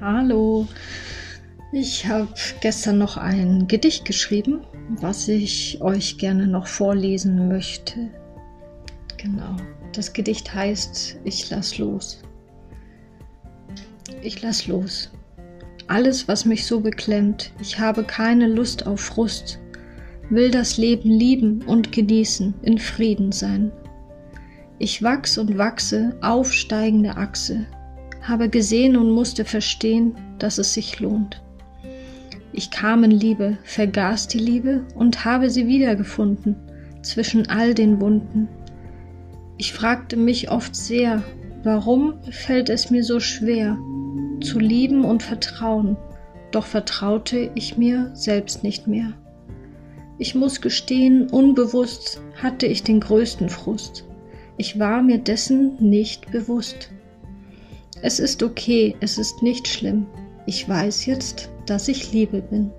Hallo, ich habe gestern noch ein Gedicht geschrieben, was ich euch gerne noch vorlesen möchte. Genau, das Gedicht heißt Ich lass los. Ich lass los. Alles, was mich so beklemmt, ich habe keine Lust auf Frust, will das Leben lieben und genießen, in Frieden sein. Ich wachs und wachse, aufsteigende Achse, habe gesehen und musste verstehen, dass es sich lohnt. Ich kam in Liebe, vergaß die Liebe und habe sie wiedergefunden zwischen all den Wunden. Ich fragte mich oft sehr, warum fällt es mir so schwer, zu lieben und vertrauen, doch vertraute ich mir selbst nicht mehr. Ich muss gestehen, unbewusst hatte ich den größten Frust. Ich war mir dessen nicht bewusst. Es ist okay, es ist nicht schlimm. Ich weiß jetzt, dass ich Liebe bin.